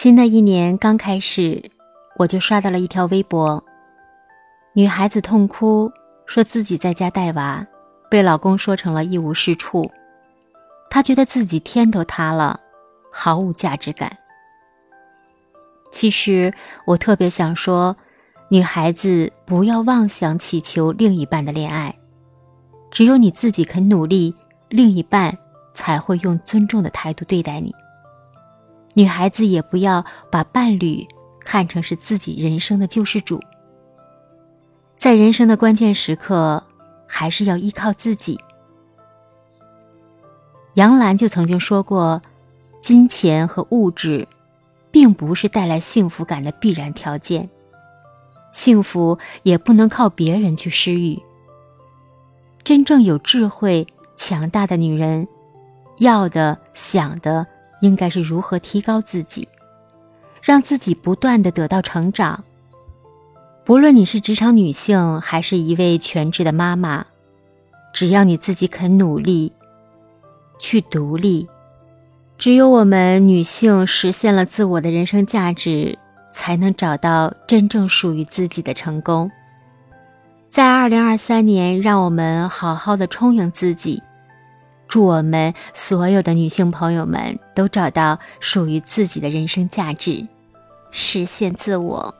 新的一年刚开始，我就刷到了一条微博。女孩子痛哭，说自己在家带娃，被老公说成了一无是处。她觉得自己天都塌了，毫无价值感。其实我特别想说，女孩子不要妄想祈求另一半的恋爱，只有你自己肯努力，另一半才会用尊重的态度对待你。女孩子也不要把伴侣看成是自己人生的救世主，在人生的关键时刻，还是要依靠自己。杨澜就曾经说过：“金钱和物质，并不是带来幸福感的必然条件，幸福也不能靠别人去施予。真正有智慧、强大的女人，要的、想的。”应该是如何提高自己，让自己不断的得到成长。不论你是职场女性，还是一位全职的妈妈，只要你自己肯努力，去独立，只有我们女性实现了自我的人生价值，才能找到真正属于自己的成功。在二零二三年，让我们好好的充盈自己。祝我们所有的女性朋友们都找到属于自己的人生价值，实现自我。